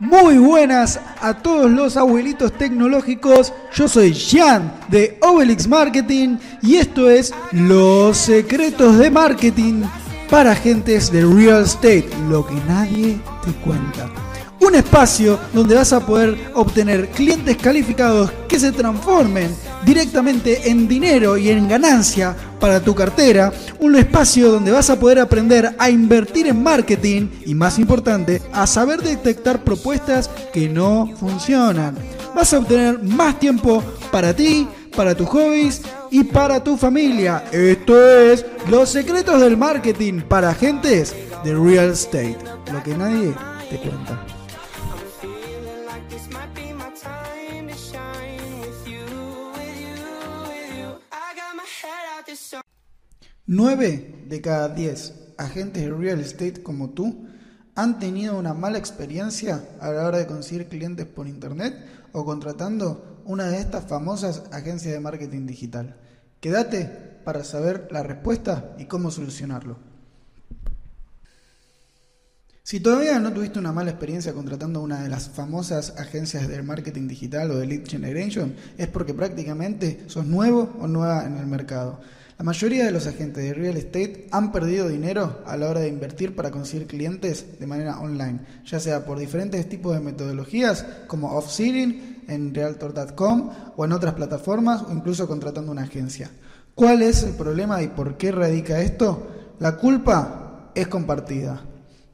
Muy buenas a todos los abuelitos tecnológicos. Yo soy Jan de Obelix Marketing y esto es Los secretos de marketing para agentes de real estate, lo que nadie te cuenta. Un espacio donde vas a poder obtener clientes calificados que se transformen directamente en dinero y en ganancia para tu cartera. Un espacio donde vas a poder aprender a invertir en marketing y más importante, a saber detectar propuestas que no funcionan. Vas a obtener más tiempo para ti, para tus hobbies y para tu familia. Esto es Los secretos del marketing para agentes de real estate. Lo que nadie te cuenta. 9 de cada 10 agentes de real estate como tú han tenido una mala experiencia a la hora de conseguir clientes por internet o contratando una de estas famosas agencias de marketing digital. Quédate para saber la respuesta y cómo solucionarlo. Si todavía no tuviste una mala experiencia contratando una de las famosas agencias de marketing digital o de lead generation, es porque prácticamente sos nuevo o nueva en el mercado. La mayoría de los agentes de real estate han perdido dinero a la hora de invertir para conseguir clientes de manera online, ya sea por diferentes tipos de metodologías como off-seeding en realtor.com o en otras plataformas o incluso contratando una agencia. ¿Cuál es el problema y por qué radica esto? La culpa es compartida.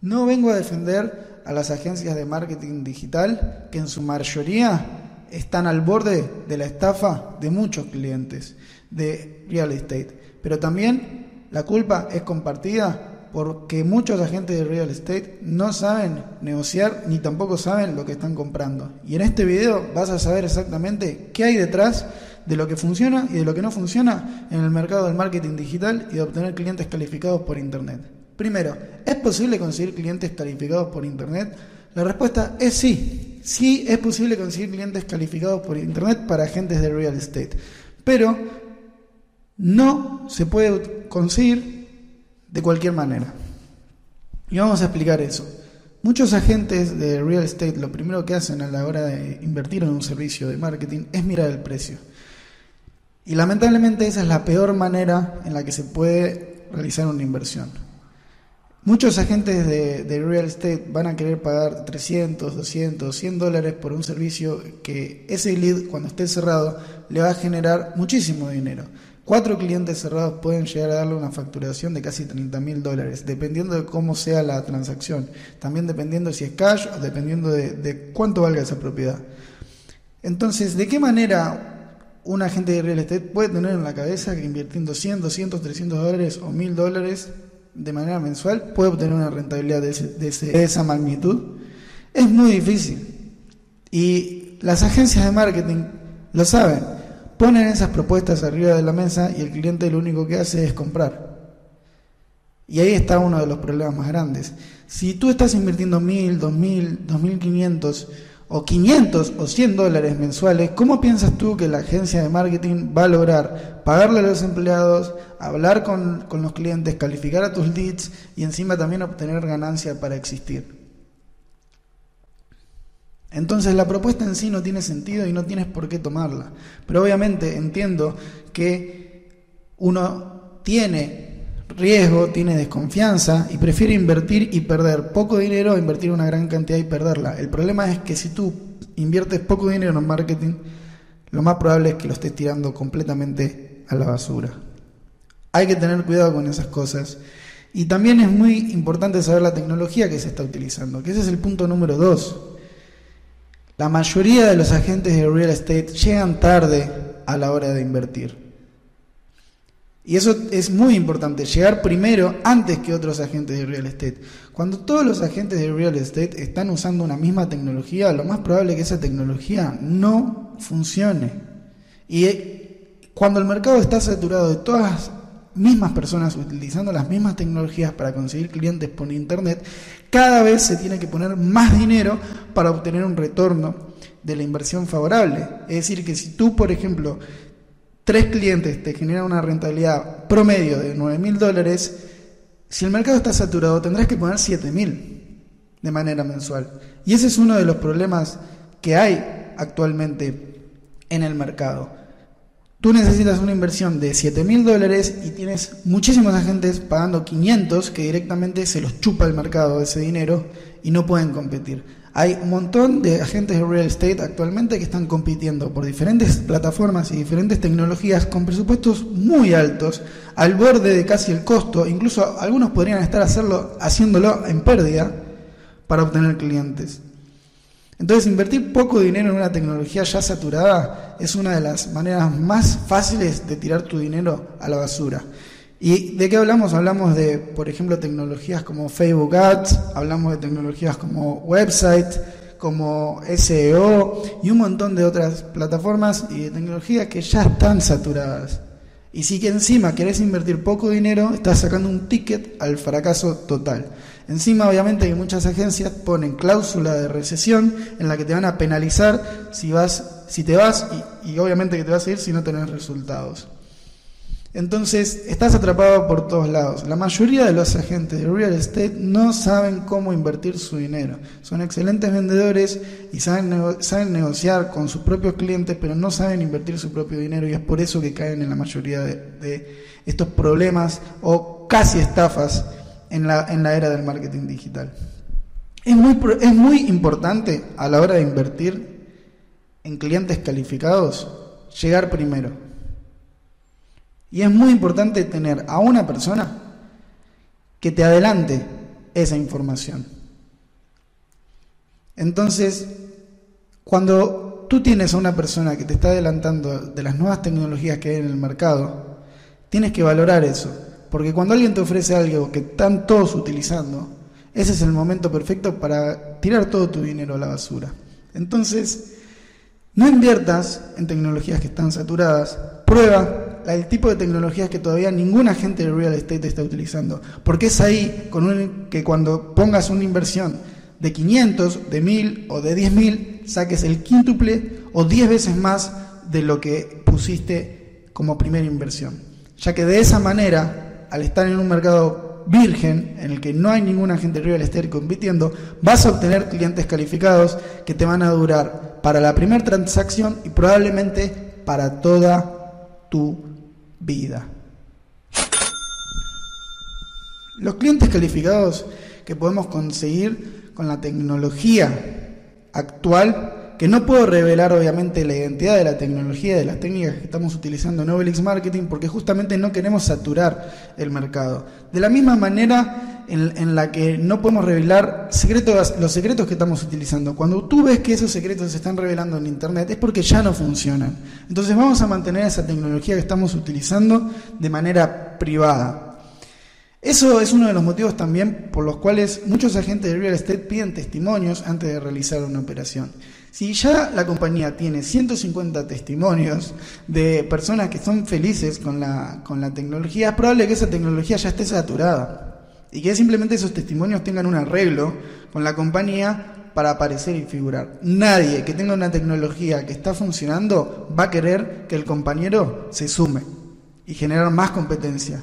No vengo a defender a las agencias de marketing digital que en su mayoría están al borde de la estafa de muchos clientes de real estate. Pero también la culpa es compartida porque muchos agentes de real estate no saben negociar ni tampoco saben lo que están comprando. Y en este video vas a saber exactamente qué hay detrás de lo que funciona y de lo que no funciona en el mercado del marketing digital y de obtener clientes calificados por internet. Primero, ¿es posible conseguir clientes calificados por internet? La respuesta es sí. Sí es posible conseguir clientes calificados por internet para agentes de real estate. Pero no se puede conseguir de cualquier manera. Y vamos a explicar eso. Muchos agentes de real estate lo primero que hacen a la hora de invertir en un servicio de marketing es mirar el precio. Y lamentablemente esa es la peor manera en la que se puede realizar una inversión. Muchos agentes de, de, real estate van a querer pagar 300, 200, 100 dólares por un servicio que ese lead cuando esté cerrado le va a generar muchísimo dinero. Cuatro clientes cerrados pueden llegar a darle una facturación de casi 30 mil dólares, dependiendo de cómo sea la transacción. También dependiendo si es cash o dependiendo de, cuánto valga esa propiedad. Entonces, ¿de qué manera un agente de real estate puede tener en la cabeza que invirtiendo 100, 200, 300 dólares o 1000 dólares de manera mensual puede obtener una rentabilidad de, ese, de, ese, de, esa magnitud, es muy difícil. Y las agencias de marketing lo saben. Ponen esas propuestas arriba de la mesa y el cliente lo único que hace es comprar. Y ahí está uno de los problemas más grandes. Si tú estás invirtiendo mil, dos mil, dos mil quinientos o 500 o 100 dólares mensuales, ¿cómo piensas tú que la agencia de marketing va a lograr pagarle a los empleados, hablar con, con, los clientes, calificar a tus leads y encima también obtener ganancia para existir? Entonces la propuesta en sí no tiene sentido y no tienes por qué tomarla. Pero obviamente entiendo que uno tiene riesgo, tiene desconfianza y prefiere invertir y perder poco dinero a invertir una gran cantidad y perderla. El problema es que si tú inviertes poco dinero en marketing, lo más probable es que lo estés tirando completamente a la basura. Hay que tener cuidado con esas cosas. Y también es muy importante saber la tecnología que se está utilizando, que ese es el punto número dos. La mayoría de los agentes de real estate llegan tarde a la hora de invertir. Y eso es muy importante, llegar primero antes que otros agentes de real estate. Cuando todos los agentes de real estate están usando una misma tecnología, lo más probable es que esa tecnología no funcione. Y cuando el mercado está saturado de todas mismas personas utilizando las mismas tecnologías para conseguir clientes por internet, cada vez se tiene que poner más dinero para obtener un retorno de la inversión favorable. Es decir, que si tú, por ejemplo, tres clientes te generan una rentabilidad promedio de 9 mil dólares, si el mercado está saturado tendrás que poner 7 mil. de manera mensual. Y ese es uno de los problemas que hay actualmente en el mercado. Tú necesitas una inversión de 7 mil dólares y tienes muchísimos agentes pagando 500 que directamente se los chupa el mercado ese dinero y no pueden competir. Hay un montón de agentes de real estate actualmente que están compitiendo por diferentes plataformas y diferentes tecnologías con presupuestos muy altos, al borde de casi el costo, incluso algunos podrían estar hacerlo, haciéndolo en pérdida para obtener clientes. Entonces, invertir poco dinero en una tecnología ya saturada es una de las maneras más fáciles de tirar tu dinero a la basura. ¿Y de qué hablamos? Hablamos de, por ejemplo, tecnologías como Facebook Ads, hablamos de tecnologías como website, como SEO y un montón de otras plataformas y de tecnologías que ya están saturadas. Y si que encima querés invertir poco dinero, estás sacando un ticket al fracaso total. Encima, obviamente, que muchas agencias ponen cláusula de recesión en la que te van a penalizar si vas, si te vas y, y obviamente que te vas a ir si no tenés resultados. Entonces, estás atrapado por todos lados. La mayoría de los agentes de real estate no saben cómo invertir su dinero. Son excelentes vendedores y saben, saben negociar con sus propios clientes, pero no saben invertir su propio dinero y es por eso que caen en la mayoría de, de estos problemas o casi estafas en la, en la era del marketing digital. Es muy, es muy importante a la hora de invertir en clientes calificados llegar primero. Y es muy importante tener a una persona que te adelante esa información. Entonces, cuando tú tienes a una persona que te está adelantando de las nuevas tecnologías que hay en el mercado, tienes que valorar eso. Porque cuando alguien te ofrece algo que están todos utilizando, ese es el momento perfecto para tirar todo tu dinero a la basura. Entonces, no inviertas en tecnologías que están saturadas, prueba el tipo de tecnologías que todavía ningún agente de real estate está utilizando. Porque es ahí con que cuando pongas una inversión de 500, de 1000 o de 10000, saques el quíntuple o 10 veces más de lo que pusiste como primera inversión. Ya que de esa manera, al estar en un mercado virgen en el que no hay ningún agente real estate compitiendo, vas a obtener clientes calificados que te van a durar para la primera transacción y probablemente para toda tu vida. Los clientes calificados que podemos conseguir con la tecnología actual, que no puedo revelar obviamente la identidad de la tecnología, de las técnicas que estamos utilizando en Obelix Marketing, porque justamente no queremos saturar el mercado. De la misma manera, en, la que no podemos revelar secretos, los secretos que estamos utilizando. Cuando tú ves que esos secretos se están revelando en Internet es porque ya no funcionan. Entonces vamos a mantener esa tecnología que estamos utilizando de manera privada. Eso es uno de los motivos también por los cuales muchos agentes de real estate piden testimonios antes de realizar una operación. Si ya la compañía tiene 150 testimonios de personas que son felices con la, con la tecnología, es probable que esa tecnología ya esté saturada y que simplemente esos testimonios tengan un arreglo con la compañía para aparecer y figurar. Nadie que tenga una tecnología que está funcionando va a querer que el compañero se sume y generar más competencia.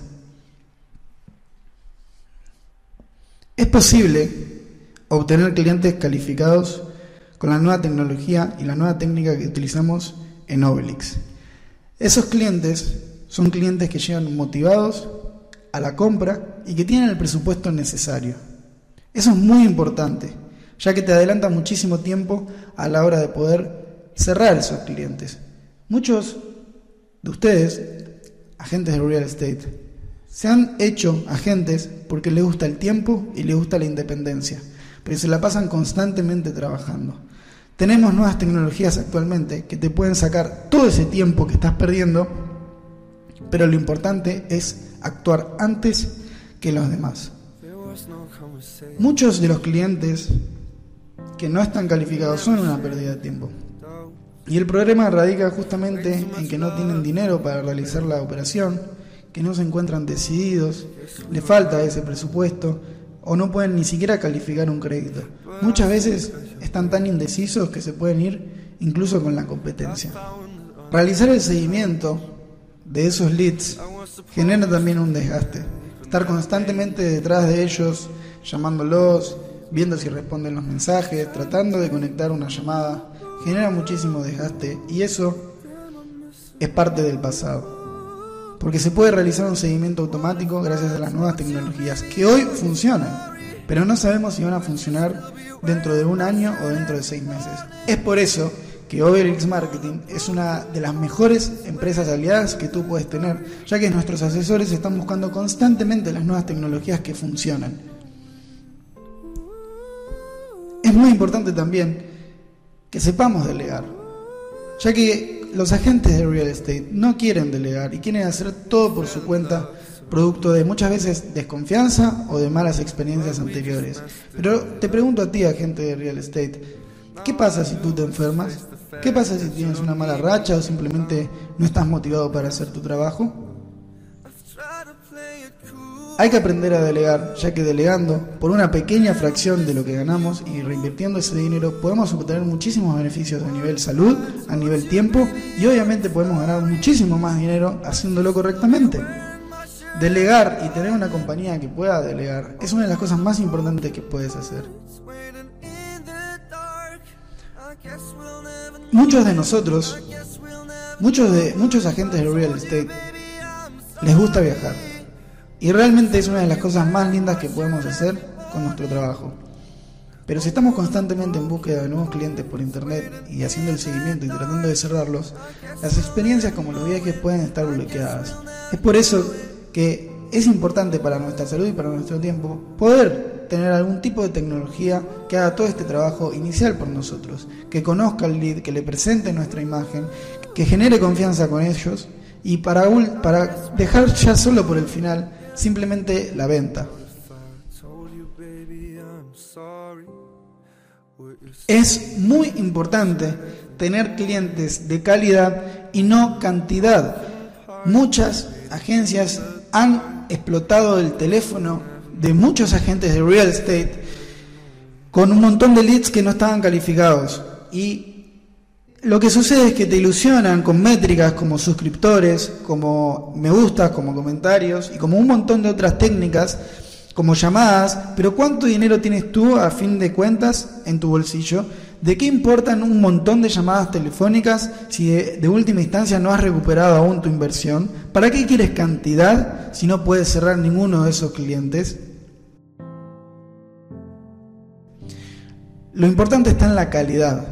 Es posible obtener clientes calificados con la nueva tecnología y la nueva técnica que utilizamos en Obelix. Esos clientes son clientes que llegan motivados a la compra y que tienen el presupuesto necesario. Eso es muy importante, ya que te adelanta muchísimo tiempo a la hora de poder cerrar esos clientes. Muchos de ustedes, agentes de real estate, se han hecho agentes porque les gusta el tiempo y les gusta la independencia, pero se la pasan constantemente trabajando. Tenemos nuevas tecnologías actualmente que te pueden sacar todo ese tiempo que estás perdiendo, pero lo importante es actuar antes que los demás. Muchos de los clientes que no están calificados son una pérdida de tiempo. Y el problema radica justamente en que no tienen dinero para realizar la operación, que no se encuentran decididos, le falta ese presupuesto o no pueden ni siquiera calificar un crédito. Muchas veces están tan indecisos que se pueden ir incluso con la competencia. Realizar el seguimiento de esos leads genera también un desgaste. Estar constantemente detrás de ellos, llamándolos, viendo si responden los mensajes, tratando de conectar una llamada, genera muchísimo desgaste y eso es parte del pasado. Porque se puede realizar un seguimiento automático gracias a las nuevas tecnologías que hoy funcionan, pero no sabemos si van a funcionar dentro de un año o dentro de seis meses. Es por eso que Overix Marketing es una de las mejores empresas aliadas que tú puedes tener, ya que nuestros asesores están buscando constantemente las nuevas tecnologías que funcionan. Es muy importante también que sepamos delegar, ya que los agentes de real estate no quieren delegar y quieren hacer todo por su cuenta, producto de muchas veces desconfianza o de malas experiencias anteriores. Pero te pregunto a ti, agente de real estate, ¿qué pasa si tú te enfermas? ¿Qué pasa si tienes una mala racha o simplemente no estás motivado para hacer tu trabajo? Hay que aprender a delegar, ya que delegando por una pequeña fracción de lo que ganamos y reinvirtiendo ese dinero podemos obtener muchísimos beneficios a nivel salud, a nivel tiempo y obviamente podemos ganar muchísimo más dinero haciéndolo correctamente. Delegar y tener una compañía que pueda delegar es una de las cosas más importantes que puedes hacer. Muchos de nosotros, muchos de muchos agentes de real estate les gusta viajar. Y realmente es una de las cosas más lindas que podemos hacer con nuestro trabajo. Pero si estamos constantemente en búsqueda de nuevos clientes por internet y haciendo el seguimiento y tratando de cerrarlos, las experiencias como los viajes pueden estar bloqueadas. Es por eso que es importante para nuestra salud y para nuestro tiempo poder tener algún tipo de tecnología que haga todo este trabajo inicial por nosotros, que conozca el lead, que le presente nuestra imagen, que genere confianza con ellos y para, para dejar ya solo por el final simplemente la venta. Es muy importante tener clientes de calidad y no cantidad. Muchas agencias han explotado el teléfono de muchos agentes de real estate con un montón de leads que no estaban calificados. Y lo que sucede es que te ilusionan con métricas como suscriptores, como me gustas, como comentarios y como un montón de otras técnicas como llamadas, pero ¿cuánto dinero tienes tú a fin de cuentas en tu bolsillo? ¿De qué importan un montón de llamadas telefónicas si de, última instancia no has recuperado aún tu inversión? ¿Para qué quieres cantidad si no puedes cerrar ninguno de esos clientes? Lo importante está en la calidad.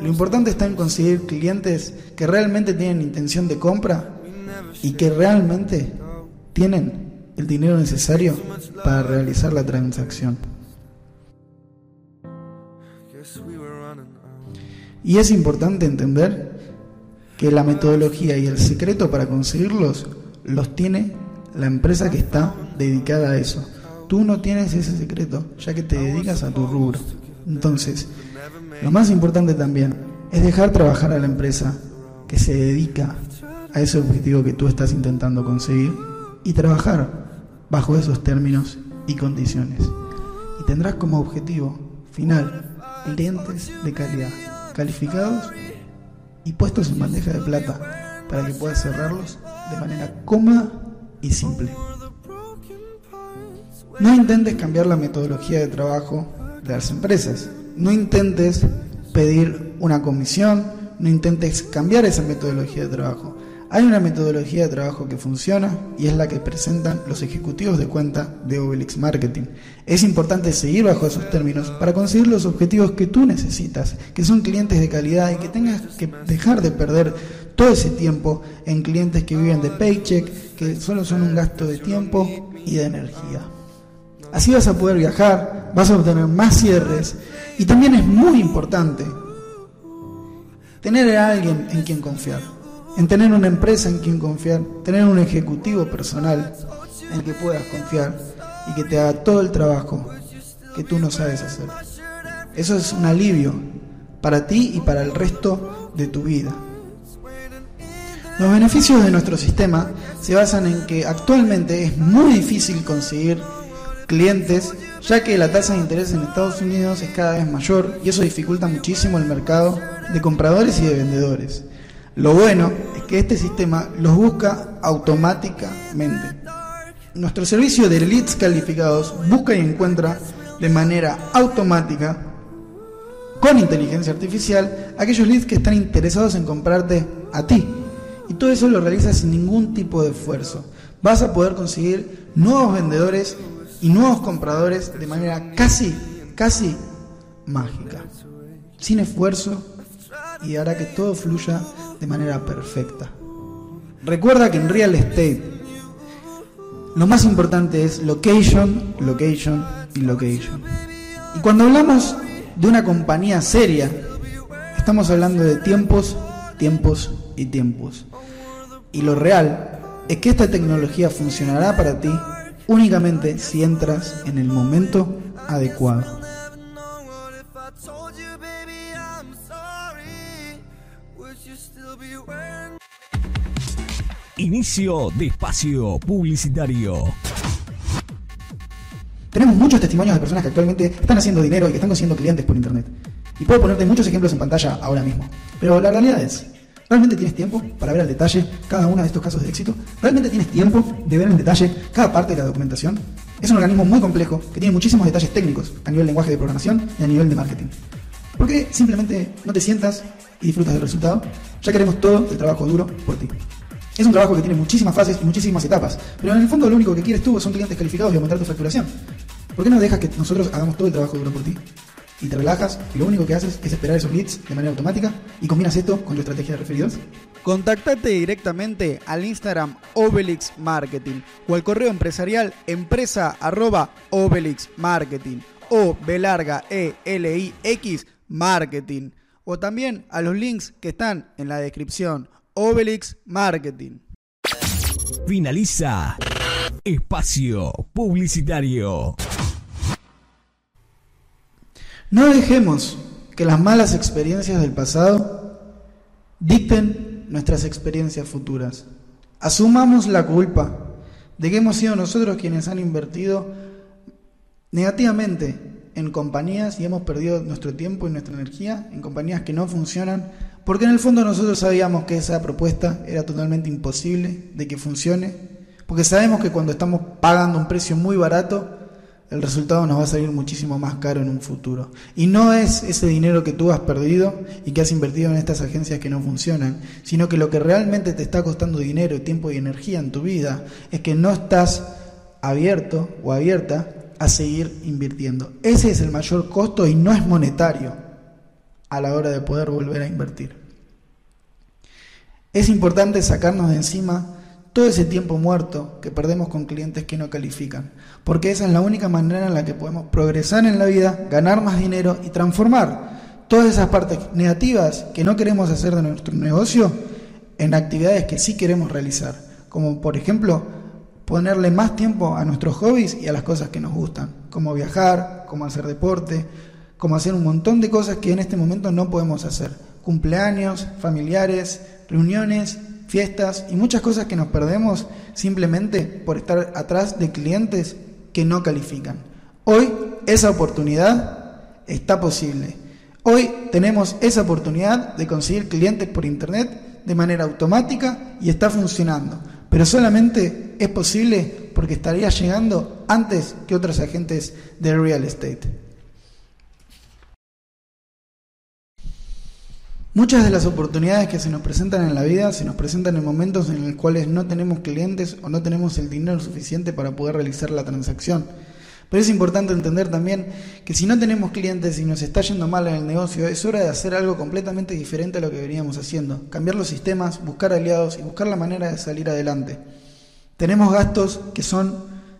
Lo importante está en conseguir clientes que realmente tienen intención de compra y que realmente tienen el dinero necesario para realizar la transacción. Y es importante entender que la metodología y el secreto para conseguirlos los tiene la empresa que está dedicada a eso. Tú no tienes ese secreto, ya que te dedicas a tu rubro. Entonces, lo más importante también es dejar trabajar a la empresa que se dedica a ese objetivo que tú estás intentando conseguir y trabajar bajo esos términos y condiciones. Y tendrás como objetivo final clientes de calidad, calificados y puestos en bandeja de plata para que puedas cerrarlos de manera cómoda y simple. No intentes cambiar la metodología de trabajo de las empresas. No intentes pedir una comisión, no intentes cambiar esa metodología de trabajo. Hay una metodología de trabajo que funciona y es la que presentan los ejecutivos de cuenta de Obelix Marketing. Es importante seguir bajo esos términos para conseguir los objetivos que tú necesitas, que son clientes de calidad y que tengas que dejar de perder todo ese tiempo en clientes que viven de paycheck, que solo son un gasto de tiempo y de energía. Así vas a poder viajar, vas a obtener más cierres y también es muy importante tener a alguien en quien confiar en tener una empresa en quien confiar, tener un ejecutivo personal en el que puedas confiar y que te haga todo el trabajo que tú no sabes hacer. Eso es un alivio para ti y para el resto de tu vida. Los beneficios de nuestro sistema se basan en que actualmente es muy difícil conseguir clientes, ya que la tasa de interés en Estados Unidos es cada vez mayor y eso dificulta muchísimo el mercado de compradores y de vendedores. Lo bueno es que este sistema los busca automáticamente. Nuestro servicio de leads calificados busca y encuentra de manera automática, con inteligencia artificial, aquellos leads que están interesados en comprarte a ti. Y todo eso lo realizas sin ningún tipo de esfuerzo. Vas a poder conseguir nuevos vendedores y nuevos compradores de manera casi, casi mágica. Sin esfuerzo y hará que todo fluya de manera perfecta. Recuerda que en real estate lo más importante es location, location y location. Y cuando hablamos de una compañía seria, estamos hablando de tiempos, tiempos y tiempos. Y lo real es que esta tecnología funcionará para ti únicamente si entras en el momento adecuado. Inicio de espacio publicitario. Tenemos muchos testimonios de personas que actualmente están haciendo dinero y que están consiguiendo clientes por internet. Y puedo ponerte muchos ejemplos en pantalla ahora mismo. Pero la realidad es, ¿realmente tienes tiempo para ver al detalle cada uno de estos casos de éxito? ¿Realmente tienes tiempo de ver en detalle cada parte de la documentación? Es un organismo muy complejo que tiene muchísimos detalles técnicos a nivel lenguaje de programación y a nivel de marketing. ¿Por qué simplemente no te sientas y disfrutas del resultado? Ya queremos todo el trabajo duro por ti. Es un trabajo que tiene muchísimas fases y muchísimas etapas, pero en el fondo lo único que quieres tú son clientes calificados y aumentar tu facturación. ¿Por qué no dejas que nosotros hagamos todo el trabajo duro por ti? Y te relajas y lo único que haces es esperar esos leads de manera automática y combinas esto con tu estrategia de referidos. Contactate directamente al Instagram Obelix Marketing o al correo empresarial empresa arroba Obelix Marketing o B larga E L I X Marketing o también a los links que están en la descripción Obelix Marketing. Finaliza espacio publicitario. No dejemos que las malas experiencias del pasado dicten nuestras experiencias futuras. Asumamos la culpa de que hemos sido nosotros quienes han invertido negativamente en compañías y hemos perdido nuestro tiempo y nuestra energía en compañías que no funcionan, porque en el fondo nosotros sabíamos que esa propuesta era totalmente imposible de que funcione, porque sabemos que cuando estamos pagando un precio muy barato, el resultado nos va a salir muchísimo más caro en un futuro. Y no es ese dinero que tú has perdido y que has invertido en estas agencias que no funcionan, sino que lo que realmente te está costando dinero, tiempo y energía en tu vida es que no estás abierto o abierta a seguir invirtiendo. Ese es el mayor costo y no es monetario a la hora de poder volver a invertir. Es importante sacarnos de encima todo ese tiempo muerto que perdemos con clientes que no califican, porque esa es la única manera en la que podemos progresar en la vida, ganar más dinero y transformar todas esas partes negativas que no queremos hacer de nuestro negocio en actividades que sí queremos realizar, como por ejemplo ponerle más tiempo a nuestros hobbies y a las cosas que nos gustan, como viajar, como hacer deporte, como hacer un montón de cosas que en este momento no podemos hacer, cumpleaños, familiares, reuniones fiestas y muchas cosas que nos perdemos simplemente por estar atrás de clientes que no califican. Hoy esa oportunidad está posible. Hoy tenemos esa oportunidad de conseguir clientes por internet de manera automática y está funcionando. Pero solamente es posible porque estaría llegando antes que otros agentes de real estate. Muchas de las oportunidades que se nos presentan en la vida se nos presentan en momentos en los cuales no tenemos clientes o no tenemos el dinero suficiente para poder realizar la transacción. Pero es importante entender también que si no tenemos clientes y nos está yendo mal en el negocio, es hora de hacer algo completamente diferente a lo que veníamos haciendo. Cambiar los sistemas, buscar aliados y buscar la manera de salir adelante. Tenemos gastos que son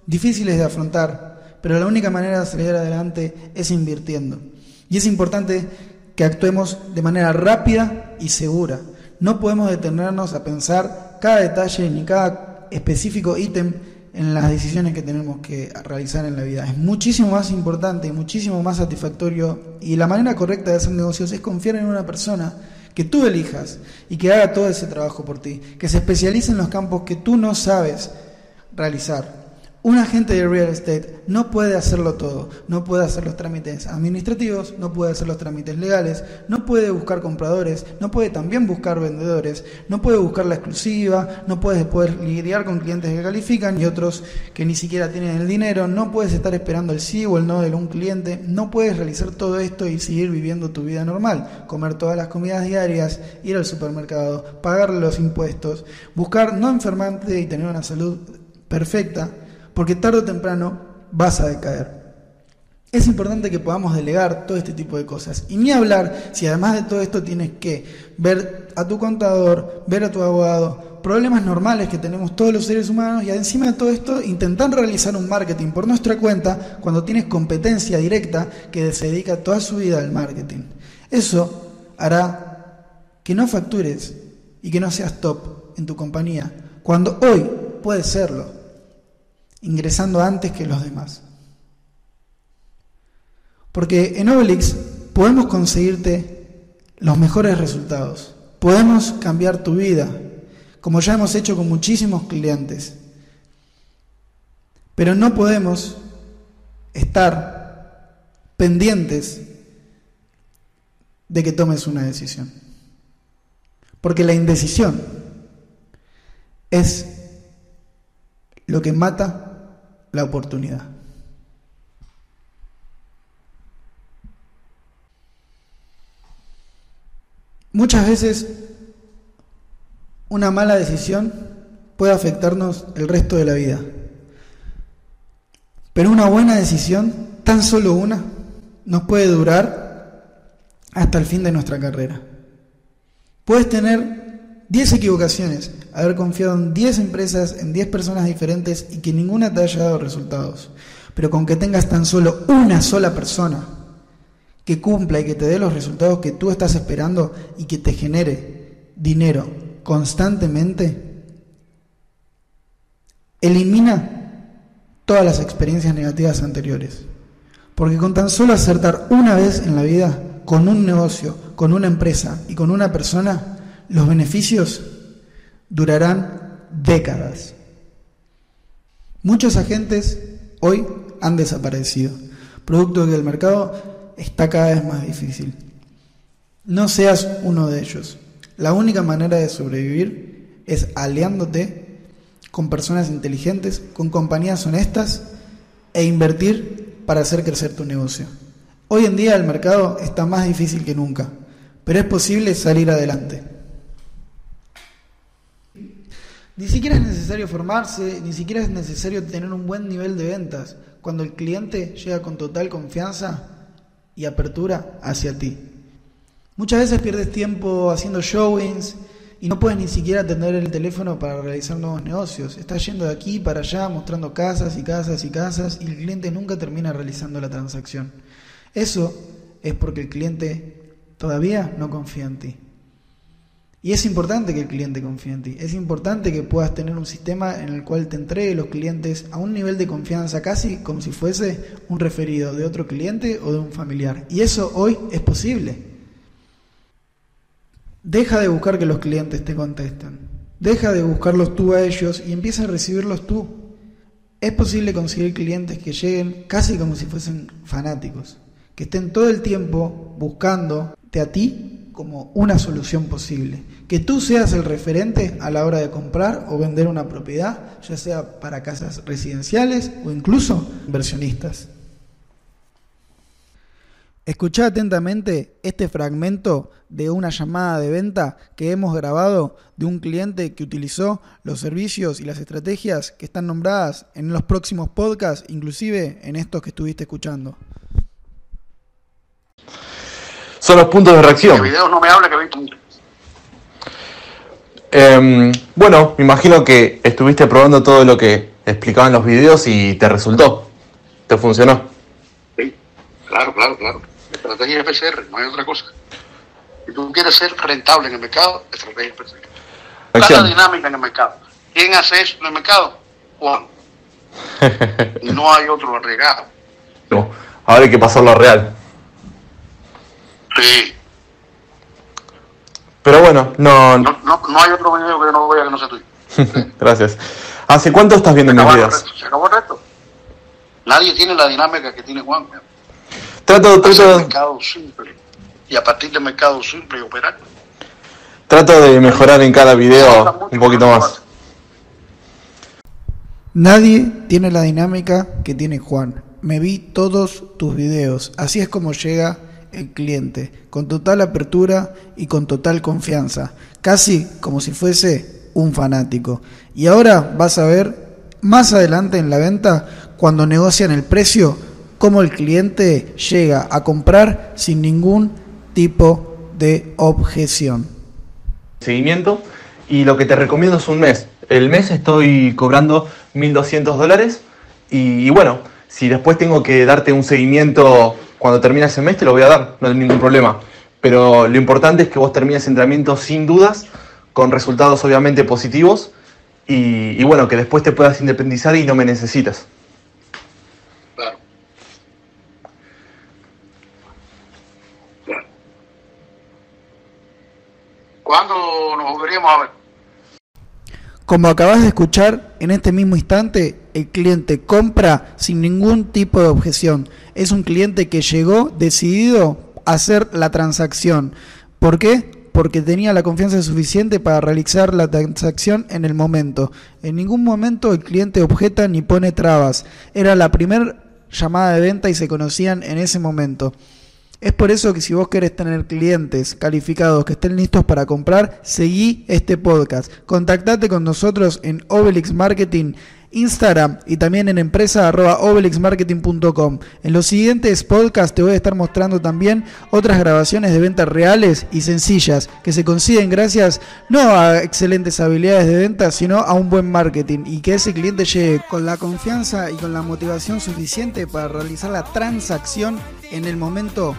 difíciles de afrontar, pero la única manera de salir adelante es invirtiendo. Y es importante que actuemos de manera rápida y segura. No podemos detenernos a pensar cada detalle ni cada específico ítem en las decisiones que tenemos que realizar en la vida. Es muchísimo más importante y muchísimo más satisfactorio y la manera correcta de hacer negocios es confiar en una persona que tú elijas y que haga todo ese trabajo por ti, que se especialice en los campos que tú no sabes realizar. Un agente de real estate no puede hacerlo todo, no puede hacer los trámites administrativos, no puede hacer los trámites legales, no puede buscar compradores, no puede también buscar vendedores, no puede buscar la exclusiva, no puedes poder lidiar con clientes que califican y otros que ni siquiera tienen el dinero, no puedes estar esperando el sí o el no de un cliente, no puedes realizar todo esto y seguir viviendo tu vida normal, comer todas las comidas diarias, ir al supermercado, pagar los impuestos, buscar no enfermarte y tener una salud perfecta porque tarde o temprano vas a decaer. Es importante que podamos delegar todo este tipo de cosas. Y ni hablar si además de todo esto tienes que ver a tu contador, ver a tu abogado, problemas normales que tenemos todos los seres humanos y encima de todo esto intentar realizar un marketing por nuestra cuenta cuando tienes competencia directa que se dedica toda su vida al marketing. Eso hará que no factures y que no seas top en tu compañía, cuando hoy puedes serlo ingresando antes que los demás. Porque en Obelix podemos conseguirte los mejores resultados, podemos cambiar tu vida, como ya hemos hecho con muchísimos clientes, pero no podemos estar pendientes de que tomes una decisión. Porque la indecisión es lo que mata la oportunidad. Muchas veces una mala decisión puede afectarnos el resto de la vida. Pero una buena decisión, tan solo una, nos puede durar hasta el fin de nuestra carrera. Puedes tener 10 equivocaciones, haber confiado en 10 empresas, en 10 personas diferentes y que ninguna te haya dado resultados. Pero con que tengas tan solo una sola persona que cumpla y que te dé los resultados que tú estás esperando y que te genere dinero constantemente, elimina todas las experiencias negativas anteriores. Porque con tan solo acertar una vez en la vida, con un negocio, con una empresa y con una persona, los beneficios durarán décadas. Muchos agentes hoy han desaparecido, producto de que el mercado está cada vez más difícil. No seas uno de ellos. La única manera de sobrevivir es aliándote con personas inteligentes, con compañías honestas e invertir para hacer crecer tu negocio. Hoy en día el mercado está más difícil que nunca, pero es posible salir adelante. Ni siquiera es necesario formarse, ni siquiera es necesario tener un buen nivel de ventas cuando el cliente llega con total confianza y apertura hacia ti. Muchas veces pierdes tiempo haciendo showings y no puedes ni siquiera atender el teléfono para realizar nuevos negocios. Estás yendo de aquí para allá mostrando casas y casas y casas y el cliente nunca termina realizando la transacción. Eso es porque el cliente todavía no confía en ti. Y es importante que el cliente confíe en ti. Es importante que puedas tener un sistema en el cual te entregue los clientes a un nivel de confianza casi como si fuese un referido de otro cliente o de un familiar. Y eso hoy es posible. Deja de buscar que los clientes te contesten. Deja de buscarlos tú a ellos y empieza a recibirlos tú. Es posible conseguir clientes que lleguen casi como si fuesen fanáticos, que estén todo el tiempo buscándote a ti como una solución posible. Que tú seas el referente a la hora de comprar o vender una propiedad, ya sea para casas residenciales o incluso inversionistas. Escucha atentamente este fragmento de una llamada de venta que hemos grabado de un cliente que utilizó los servicios y las estrategias que están nombradas en los próximos podcasts, inclusive en estos que estuviste escuchando son los puntos de reacción. El video no me habla que eh, bueno, me imagino que estuviste probando todo lo que explicaban los videos y te resultó. ¿Te funcionó? Sí, claro, claro, claro. Estrategia FCR, no hay otra cosa. Si tú quieres ser rentable en el mercado, estrategia FCR. Plata dinámica en el mercado. ¿Quién hace eso en el mercado? Juan. no hay otro agregado. No, ahora hay que pasarlo a real. Sí. Pero bueno, no... No, no, no hay otro video que no vea que no sea tuyo. Gracias. ¿Hace cuánto estás viendo mis videos? Se acabó el resto. Nadie tiene la dinámica que tiene Juan. Trato, trato, mercado simple. Y a partir del mercado simple operar. Trato de mejorar en cada video un poquito más. Nadie tiene la dinámica que tiene Juan. Me vi todos tus videos. Así es como llega el cliente, con total apertura y con total confianza, casi como si fuese un fanático. Y ahora vas a ver más adelante en la venta, cuando negocian el precio, cómo el cliente llega a comprar sin ningún tipo de objeción. Seguimiento y lo que te recomiendo es un mes. El mes estoy cobrando 1.200 dólares y, y bueno, si después tengo que darte un seguimiento cuando termine ese mes, te lo voy a dar, no hay ningún problema. Pero lo importante es que vos termines el entrenamiento sin dudas, con resultados obviamente positivos y, y bueno, que después te puedas independizar y no me necesitas. Claro. Claro. ¿Cuándo nos volveríamos a ver? Como acabas de escuchar, en este mismo instante el cliente compra sin ningún tipo de objeción. Es un cliente que llegó decidido a hacer la transacción. ¿Por qué? Porque tenía la confianza suficiente para realizar la transacción en el momento. En ningún momento el cliente objeta ni pone trabas. Era la primera llamada de venta y se conocían en ese momento. Es por eso que si vos querés tener clientes calificados que estén listos para comprar, seguí este podcast. Contactate con nosotros en Obelix Marketing, Instagram y también en empresa.obelixmarketing.com. En los siguientes podcasts te voy a estar mostrando también otras grabaciones de ventas reales y sencillas que se consiguen gracias no a excelentes habilidades de venta, sino a un buen marketing y que ese cliente llegue con la confianza y con la motivación suficiente para realizar la transacción en el momento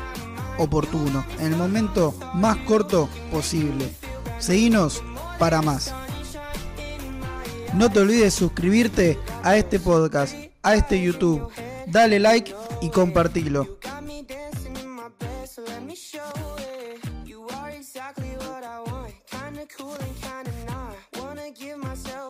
oportuno, en el momento más corto posible. Seguinos para más. No te olvides suscribirte a este podcast, a este YouTube. Dale like y compartilo.